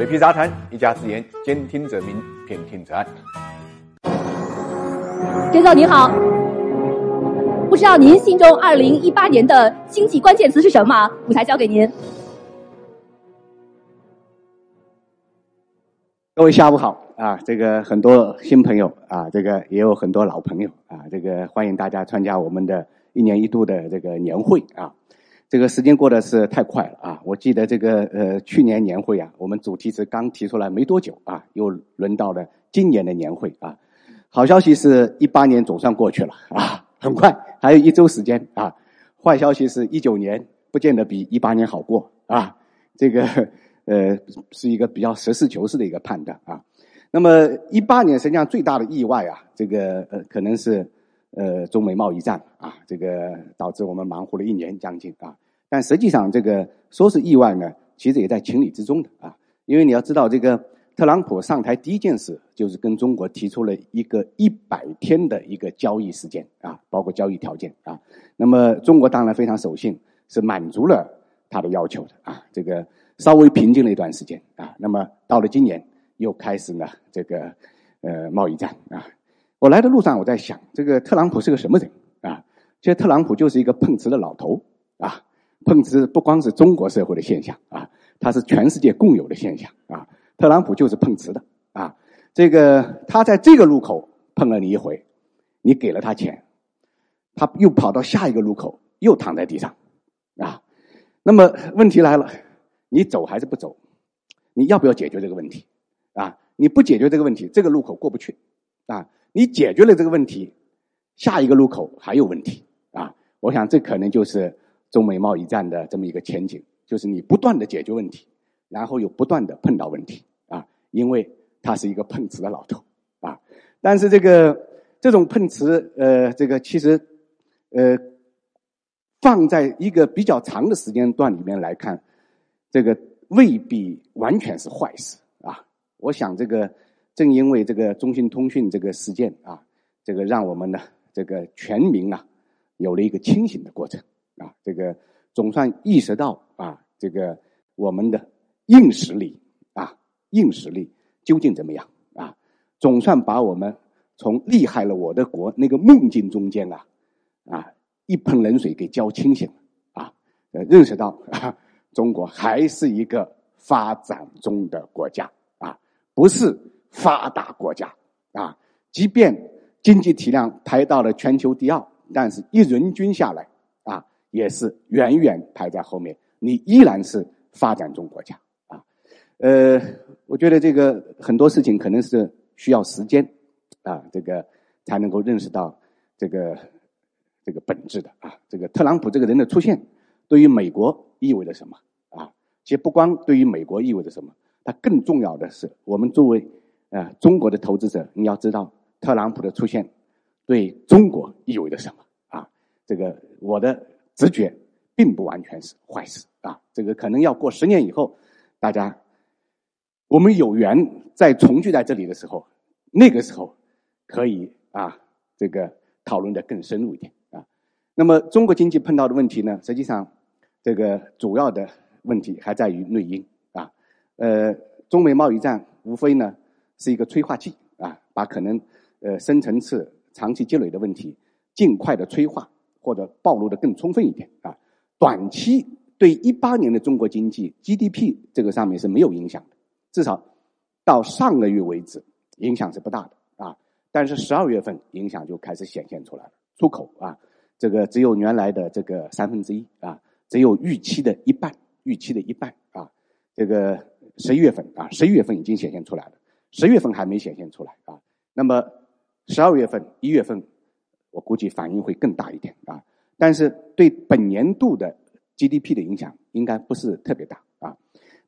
水皮杂谈，一家之言，兼听则明，偏听则暗。甄总您好，不知道您心中二零一八年的经济关键词是什么？舞台交给您。各位下午好啊！这个很多新朋友啊，这个也有很多老朋友啊，这个欢迎大家参加我们的一年一度的这个年会啊。这个时间过得是太快了啊！我记得这个呃，去年年会啊，我们主题是刚提出来没多久啊，又轮到了今年的年会啊。好消息是一八年总算过去了啊，很快还有一周时间啊。坏消息是一九年不见得比一八年好过啊。这个呃是一个比较实事求是的一个判断啊。那么一八年实际上最大的意外啊，这个呃可能是。呃，中美贸易战啊，这个导致我们忙活了一年将近啊。但实际上，这个说是意外呢，其实也在情理之中的啊。因为你要知道，这个特朗普上台第一件事就是跟中国提出了一个一百天的一个交易时间啊，包括交易条件啊。那么中国当然非常守信，是满足了他的要求的啊。这个稍微平静了一段时间啊。那么到了今年，又开始呢这个呃贸易战啊。我来的路上，我在想，这个特朗普是个什么人啊？其实特朗普就是一个碰瓷的老头啊！碰瓷不光是中国社会的现象啊，它是全世界共有的现象啊。特朗普就是碰瓷的啊！这个他在这个路口碰了你一回，你给了他钱，他又跑到下一个路口又躺在地上啊。那么问题来了，你走还是不走？你要不要解决这个问题啊？你不解决这个问题，这个路口过不去啊！你解决了这个问题，下一个路口还有问题啊！我想这可能就是中美贸易战的这么一个前景，就是你不断的解决问题，然后又不断的碰到问题啊！因为他是一个碰瓷的老头啊！但是这个这种碰瓷，呃，这个其实呃，放在一个比较长的时间段里面来看，这个未必完全是坏事啊！我想这个。正因为这个中兴通讯这个事件啊，这个让我们呢这个全民啊有了一个清醒的过程啊，这个总算意识到啊，这个我们的硬实力啊，硬实力究竟怎么样啊？总算把我们从厉害了我的国那个梦境中间啊啊一盆冷水给浇清醒了啊，认识到啊，中国还是一个发展中的国家啊，不是。发达国家啊，即便经济体量排到了全球第二，但是一人均下来啊，也是远远排在后面。你依然是发展中国家啊。呃，我觉得这个很多事情可能是需要时间啊，这个才能够认识到这个这个本质的啊。这个特朗普这个人的出现，对于美国意味着什么啊？其实不光对于美国意味着什么，它更重要的是我们作为。啊，中国的投资者，你要知道，特朗普的出现对中国意味着什么啊？这个我的直觉并不完全是坏事啊。这个可能要过十年以后，大家我们有缘再重聚在这里的时候，那个时候可以啊，这个讨论的更深入一点啊。那么中国经济碰到的问题呢，实际上这个主要的问题还在于内因啊。呃，中美贸易战无非呢。是一个催化剂啊，把可能呃深层次、长期积累的问题尽快的催化或者暴露的更充分一点啊。短期对一八年的中国经济 GDP 这个上面是没有影响的，至少到上个月为止影响是不大的啊。但是十二月份影响就开始显现出来了，出口啊，这个只有原来的这个三分之一啊，只有预期的一半，预期的一半啊。这个十一月份啊，十一月份已经显现出来了。十月份还没显现出来啊，那么十二月份、一月份，我估计反应会更大一点啊。但是对本年度的 GDP 的影响应该不是特别大啊。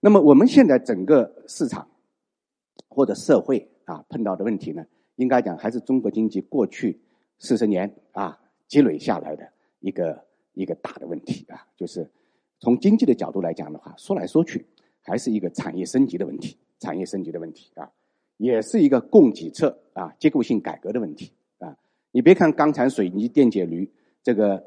那么我们现在整个市场或者社会啊碰到的问题呢，应该讲还是中国经济过去四十年啊积累下来的一个一个大的问题啊，就是从经济的角度来讲的话，说来说去还是一个产业升级的问题，产业升级的问题啊。也是一个供给侧啊结构性改革的问题啊！你别看钢材、水泥、电解铝这个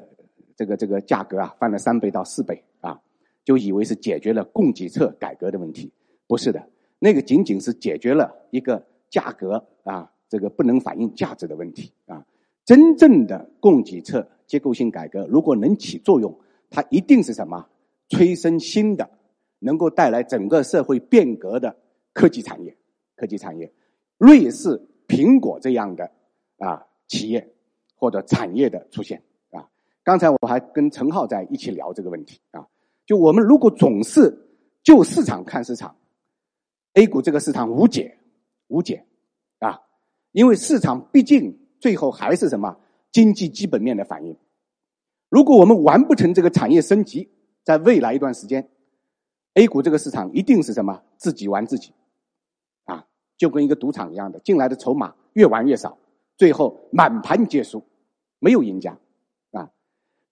这个这个价格啊翻了三倍到四倍啊，就以为是解决了供给侧改革的问题，不是的。那个仅仅是解决了一个价格啊，这个不能反映价值的问题啊。真正的供给侧结构性改革，如果能起作用，它一定是什么？催生新的，能够带来整个社会变革的科技产业。科技产业，瑞士苹果这样的啊企业或者产业的出现啊。刚才我还跟陈浩在一起聊这个问题啊。就我们如果总是就市场看市场，A 股这个市场无解，无解啊！因为市场毕竟最后还是什么经济基本面的反应。如果我们完不成这个产业升级，在未来一段时间，A 股这个市场一定是什么自己玩自己，就跟一个赌场一样的，进来的筹码越玩越少，最后满盘皆输，没有赢家啊！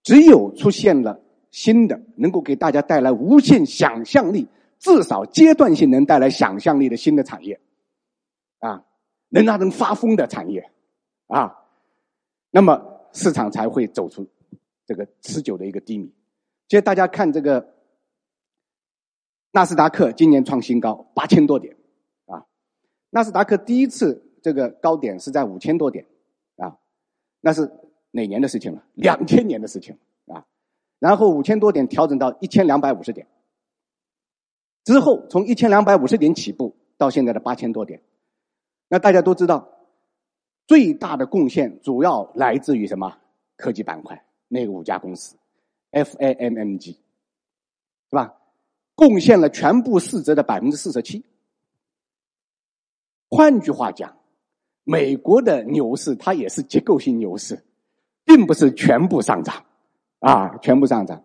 只有出现了。新的能够给大家带来无限想象力，至少阶段性能带来想象力的新的产业，啊，能让人发疯的产业，啊，那么市场才会走出这个持久的一个低迷。其实大家看这个纳斯达克今年创新高八千多点，纳斯达克第一次这个高点是在五千多点，啊，那是哪年的事情了？两千年的事情啊。然后五千多点调整到一千两百五十点，之后从一千两百五十点起步到现在的八千多点，那大家都知道，最大的贡献主要来自于什么？科技板块那五家公司，FAMMG，是吧？贡献了全部市值的百分之四十七。换句话讲，美国的牛市它也是结构性牛市，并不是全部上涨。啊，全部上涨。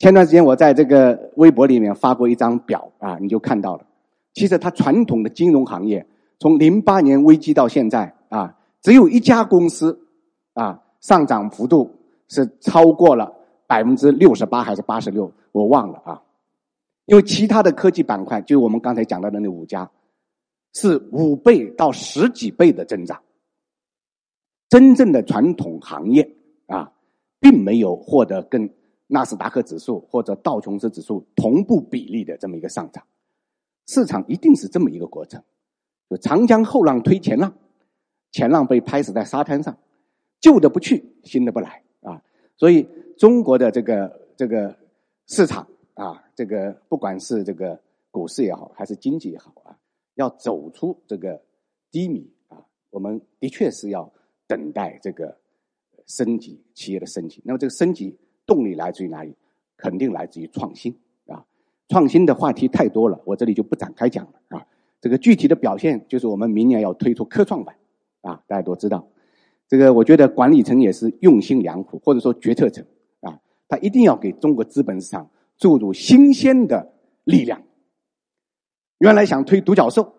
前段时间我在这个微博里面发过一张表啊，你就看到了。其实它传统的金融行业从零八年危机到现在啊，只有一家公司啊上涨幅度是超过了百分之六十八还是八十六，我忘了啊。因为其他的科技板块，就我们刚才讲到的那五家，是五倍到十几倍的增长。真正的传统行业啊。并没有获得跟纳斯达克指数或者道琼斯指数同步比例的这么一个上涨，市场一定是这么一个过程，就长江后浪推前浪，前浪被拍死在沙滩上，旧的不去，新的不来啊！所以中国的这个这个市场啊，这个不管是这个股市也好，还是经济也好啊，要走出这个低迷啊，我们的确是要等待这个。升级企业的升级，那么这个升级动力来自于哪里？肯定来自于创新啊！创新的话题太多了，我这里就不展开讲了啊。这个具体的表现就是我们明年要推出科创板啊，大家都知道。这个我觉得管理层也是用心良苦，或者说决策层啊，他一定要给中国资本市场注入新鲜的力量。原来想推独角兽，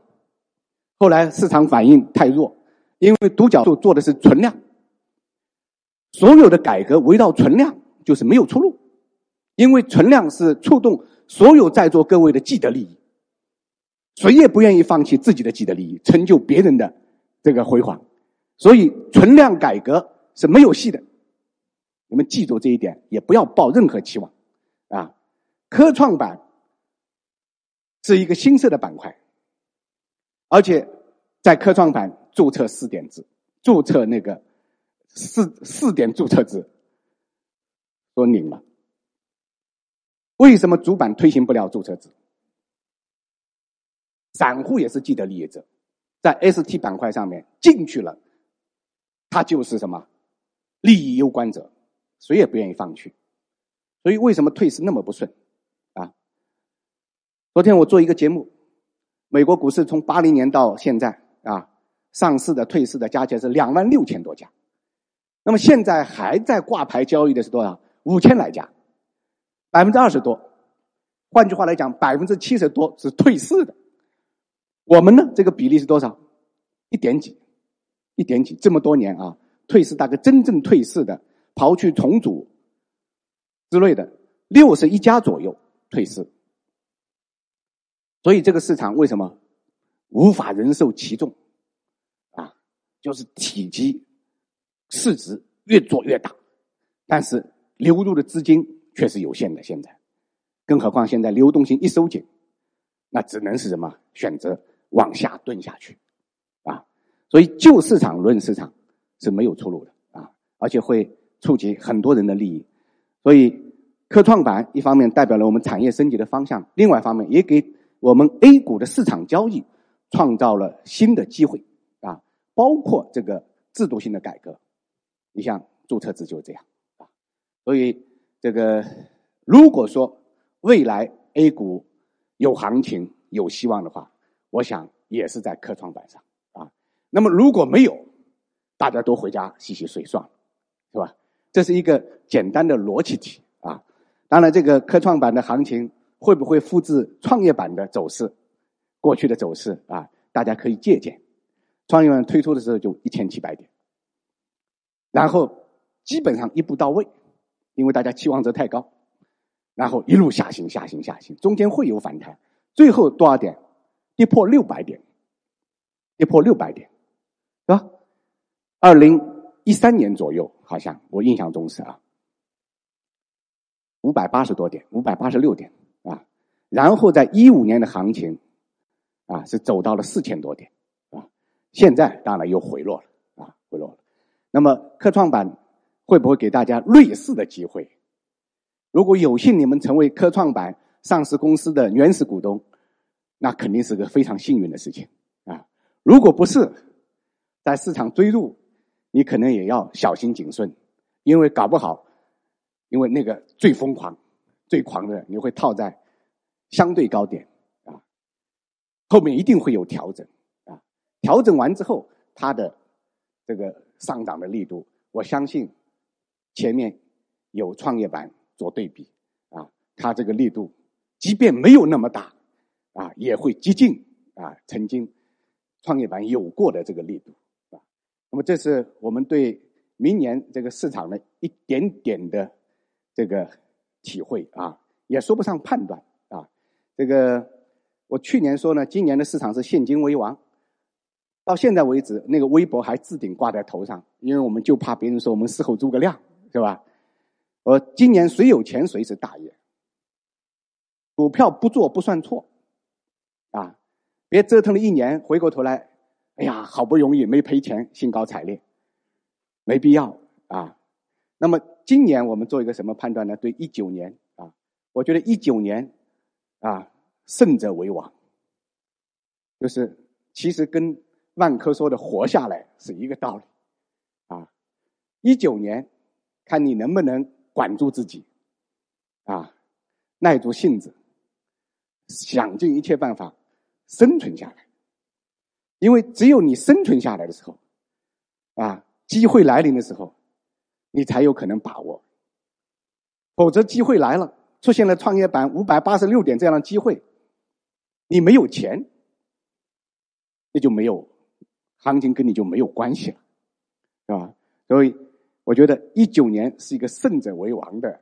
后来市场反应太弱，因为独角兽做的是存量。所有的改革围绕存量就是没有出路，因为存量是触动所有在座各位的既得利益，谁也不愿意放弃自己的既得利益，成就别人的这个辉煌，所以存量改革是没有戏的。你们记住这一点，也不要抱任何期望啊！科创板是一个新设的板块，而且在科创板注册试点制，注册那个。四四点注册制都拧了，为什么主板推行不了注册制？散户也是既得利益者，在 ST 板块上面进去了，他就是什么利益攸关者，谁也不愿意放弃。所以为什么退市那么不顺？昨天我做一个节目，美国股市从八零年到现在啊，上市的、退市的加起来是两万六千多家。那么现在还在挂牌交易的是多少？五千来家，百分之二十多。换句话来讲，百分之七十多是退市的。我们呢，这个比例是多少？一点几，一点几。这么多年啊，退市大概真正退市的，刨去重组之类的，六十一家左右退市。所以这个市场为什么无法忍受其重？啊，就是体积。市值越做越大，但是流入的资金却是有限的。现在，更何况现在流动性一收紧，那只能是什么？选择往下蹲下去，啊，所以就市场论市场是没有出路的啊，而且会触及很多人的利益。所以科创板一方面代表了我们产业升级的方向，另外一方面也给我们 A 股的市场交易创造了新的机会啊，包括这个制度性的改革。你像注册制就是这样啊，所以这个如果说未来 A 股有行情、有希望的话，我想也是在科创板上啊。那么如果没有，大家都回家洗洗睡算了，是吧？这是一个简单的逻辑题啊。当然，这个科创板的行情会不会复制创业板的走势？过去的走势啊，大家可以借鉴。创业板推出的时候就一千七百点，然后基本上一步到位，因为大家期望值太高。然后一路下行，下行，下行，中间会有反弹，最后多少点？跌破六百点，跌破六百点，是吧？二零一三年左右，好像我印象中是啊，五百八十多点，五百八十六点。然后在一五年的行情啊，是走到了四千多点啊。现在当然又回落了啊，回落了。那么科创板会不会给大家类似的机会？如果有幸你们成为科创板上市公司的原始股东，那肯定是个非常幸运的事情啊！如果不是，在市场追入，你可能也要小心谨慎，因为搞不好，因为那个最疯狂、最狂的，你会套在相对高点啊，后面一定会有调整啊，调整完之后，它的这个上涨的力度，我相信前面有创业板。做对比啊，它这个力度，即便没有那么大，啊，也会接近啊曾经创业板有过的这个力度啊。那么这是我们对明年这个市场的一点点的这个体会啊，也说不上判断。这个我去年说呢，今年的市场是现金为王，到现在为止，那个微博还置顶挂在头上，因为我们就怕别人说我们事后诸葛亮，是吧？我今年谁有钱谁是大爷，股票不做不算错，啊，别折腾了一年，回过头来，哎呀，好不容易没赔钱，兴高采烈，没必要啊。那么今年我们做一个什么判断呢？对一九年啊，我觉得一九年啊，胜者为王，就是其实跟万科说的活下来是一个道理，啊，一九年看你能不能。管住自己，啊，耐住性子，想尽一切办法生存下来。因为只有你生存下来的时候，啊，机会来临的时候，你才有可能把握。否则，机会来了，出现了创业板五百八十六点这样的机会，你没有钱，那就没有行情，跟你就没有关系了，是吧？所以。我觉得一九年是一个胜者为王的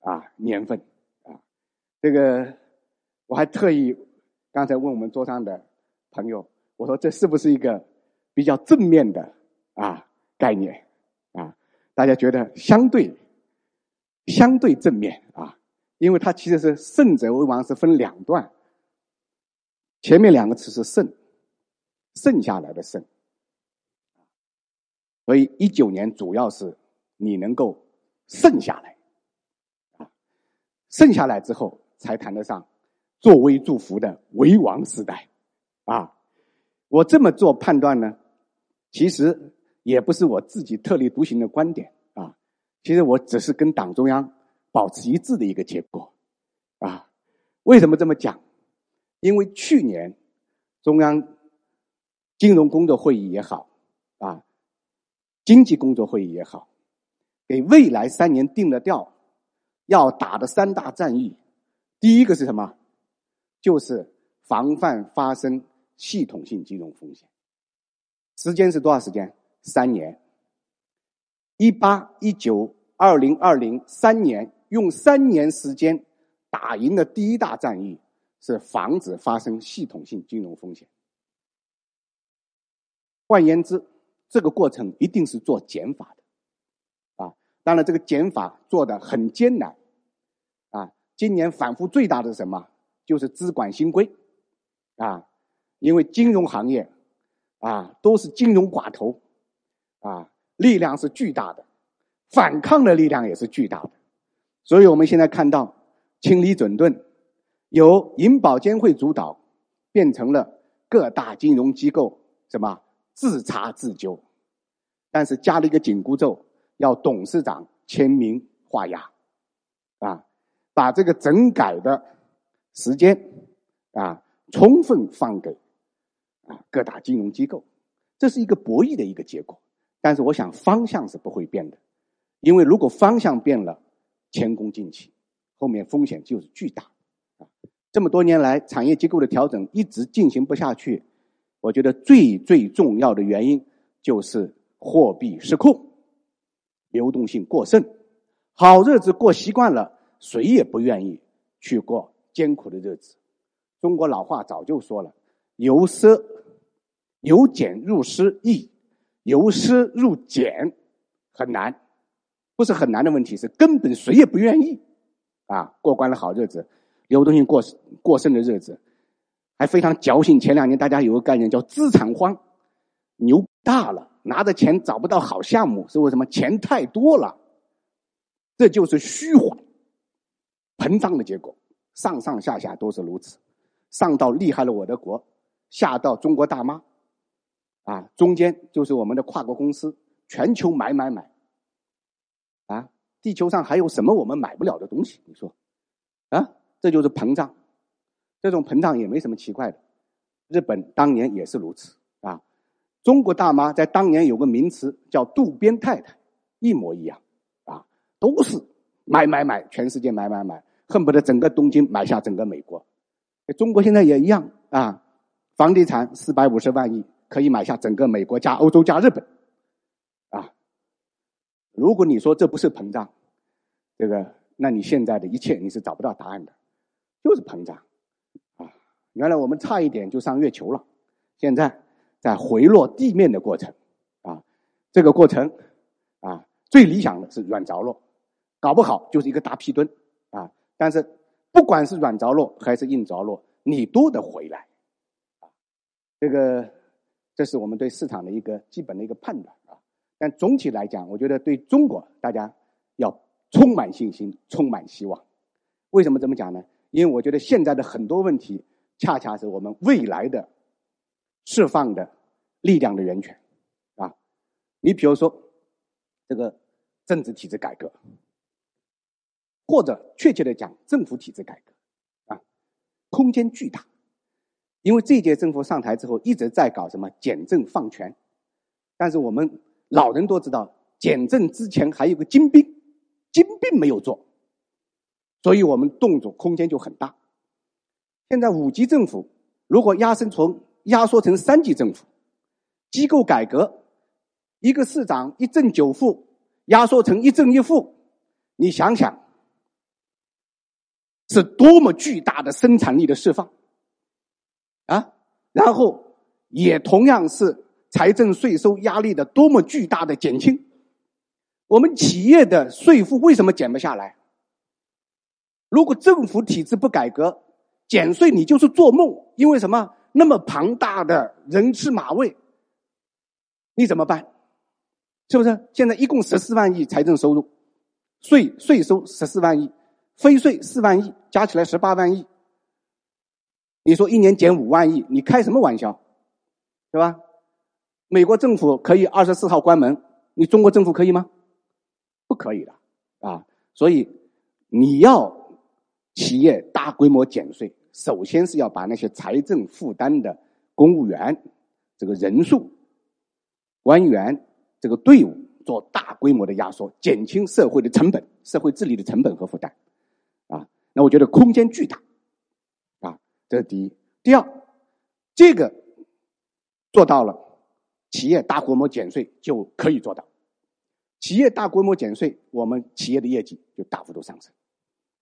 啊年份啊，这个我还特意刚才问我们桌上的朋友，我说这是不是一个比较正面的啊概念啊？大家觉得相对相对正面啊，因为它其实是胜者为王是分两段，前面两个词是胜，剩下来的胜。所以一九年主要是你能够剩下来，啊，剩下来之后才谈得上作威祝福的为王时代，啊，我这么做判断呢，其实也不是我自己特立独行的观点。啊，其实我只是跟党中央保持一致的一个结果，啊，为什么这么讲？因为去年中央金融工作会议也好，啊。经济工作会议也好，给未来三年定了调，要打的三大战役，第一个是什么？就是防范发生系统性金融风险。时间是多少时间？三年。一八一九二零二零三年，用三年时间打赢的第一大战役是防止发生系统性金融风险。换言之。这个过程一定是做减法的，啊，当然这个减法做的很艰难，啊，今年反复最大的是什么？就是资管新规，啊，因为金融行业啊都是金融寡头啊，力量是巨大的，反抗的力量也是巨大的，所以我们现在看到清理整顿由银保监会主导，变成了各大金融机构什么自查自纠，但是加了一个紧箍咒，要董事长签名画押，啊，把这个整改的时间啊充分放给啊各大金融机构，这是一个博弈的一个结果。但是我想方向是不会变的，因为如果方向变了，前功尽弃，后面风险就是巨大。啊这么多年来，产业结构的调整一直进行不下去。我觉得最最重要的原因就是货币失控，流动性过剩，好日子过习惯了，谁也不愿意去过艰苦的日子。中国老话早就说了：“由奢由俭入奢易，由奢入俭很难。”不是很难的问题，是根本谁也不愿意啊过惯了好日子。流动性过过剩的日子，还非常矫情。前两年大家有个概念叫资产荒，牛大了，拿着钱找不到好项目，是为什么？钱太多了，这就是虚幻膨胀的结果。上上下下都是如此，上到厉害了我的国，下到中国大妈，啊，中间就是我们的跨国公司，全球买买买，地球上还有什么我们买不了的东西？你说，啊？这就是膨胀，这种膨胀也没什么奇怪的。日本当年也是如此啊。中国大妈在当年有个名词叫“渡边太太”，一模一样啊，都是买买买，全世界买买买，恨不得整个东京买下整个美国。中国现在也一样啊，房地产四百五十万亿可以买下整个美国加欧洲加日本啊。如果你说这不是膨胀，这个，那你现在的一切你是找不到答案的。就是膨胀，啊，原来我们差一点就上月球了，现在在回落地面的过程，啊，这个过程，啊，最理想的是软着陆，搞不好就是一个大屁墩，啊，但是不管是软着陆还是硬着陆，你都得回来，啊，这个这是我们对市场的一个基本的一个判断啊，但总体来讲，我觉得对中国大家充满信心，充满希望，为什么这么讲呢？因为我觉得现在的很多问题，恰恰是我们未来的释放的力量的源泉啊！你比如说这个政治体制改革，或者确切的讲，政府体制改革啊，空间巨大。因为这届政府上台之后一直在搞什么简政放权，但是我们老人都知道，简政之前还有个精兵，金并没有做。所以我们动作空间就很大。现在五级政府如果压缩成压缩成三级政府，机构改革，一个市长一正九负，压缩成一正一负，你想想，是多么巨大的生产力的释放啊！然后也同样是财政税收压力的多么巨大的减轻。我们企业的税负为什么减不下来？如果政府体制不改革，减税你就是做梦。因为什么？那么庞大的人吃马喂，你怎么办？是不是？现在一共十四万亿财政收入，税税收十四万亿，非税四万亿，加起来十八万亿。你说一年减五万亿，你开什么玩笑？是吧？美国政府可以二十四号关门，你中国政府可以吗？不可以的啊！所以你要。企业大规模减税，首先是要把那些财政负担的公务员这个人数、官员这个队伍做大规模的压缩，减轻社会的成本、社会治理的成本和负担。啊，那我觉得空间巨大。啊，这是第一。第二，这个做到了，企业大规模减税就可以做到。企业大规模减税，我们企业的业绩就大幅度上升。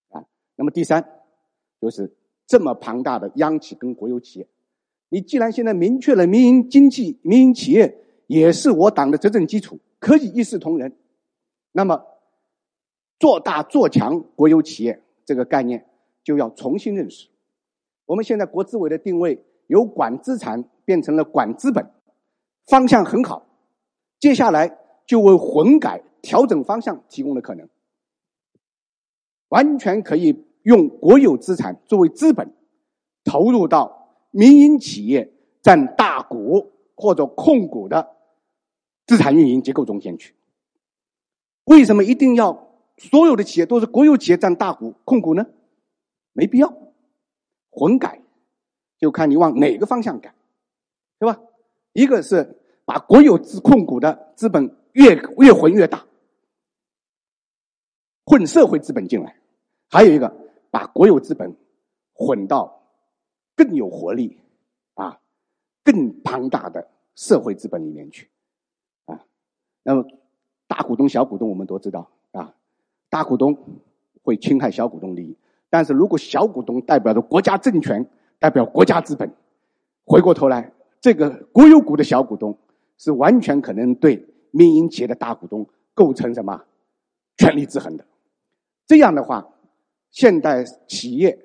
啊那么第三，就是这么庞大的央企跟国有企业，你既然现在明确了民营经济、民营企业也是我党的执政基础，可以一视同仁，那么做大做强国有企业这个概念就要重新认识。我们现在国资委的定位由管资产变成了管资本，方向很好。接下来就为混改调整方向提供了可能，完全可以用国有资产作为资本，投入到民营企业占大股或者控股的资产运营结构中间去。为什么一定要所有的企业都是国有企业占大股控股呢？没必要，混改就看你往哪个方向改，对吧？一个是把国有资控股的资本越越混越大，混社会资本进来；还有一个把国有资本混到更有活力啊、更庞大的社会资本里面去啊。那么大股东、小股东我们都知道啊，大股东会侵害小股东利益。但是如果小股东代表着国家政权，代表国家资本，回过头来，这个国有股的小股东是完全可能对民营企业的大股东构成什么权力制衡的。这样的话，现代企业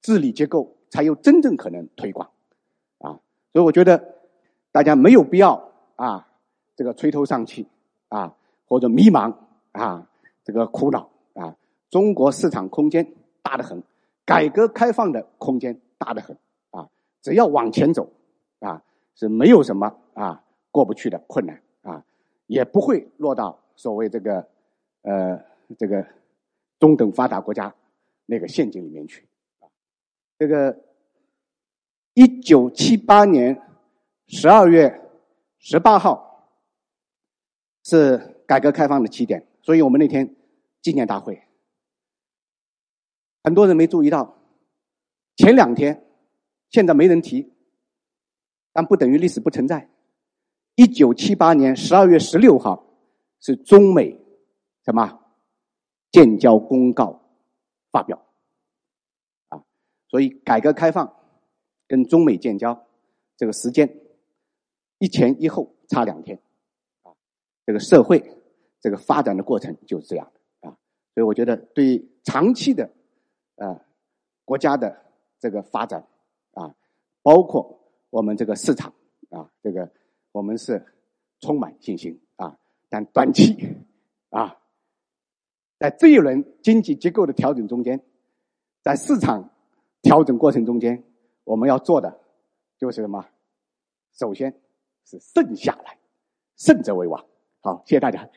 治理结构才有真正可能推广啊。所以我觉得大家没有必要啊，这个垂头丧气啊，或者迷茫啊，这个苦恼啊。中国市场空间。大的很，改革开放的空间大的很啊！只要往前走啊，是没有什么啊过不去的困难，也不会落到所谓这个呃这个中等发达国家那个陷阱里面去。这个一九七八年十二月十八号是改革开放的起点，所以我们那天纪念大会。很多人没注意到，前两天，现在没人提，但不等于历史不存在。一九七八年十二月十六号是中美什么建交公告发表啊，所以改革开放跟中美建交这个时间一前一后差两天啊，这个社会这个发展的过程就是这样的啊，所以我觉得对长期的。啊，国家的这个发展啊，包括我们这个市场啊，这个我们是充满信心啊。但短期啊，在这一轮经济结构的调整中间，在市场调整过程中间，我们要做的就是什么？首先是胜下来，胜者为王。好，谢谢大家。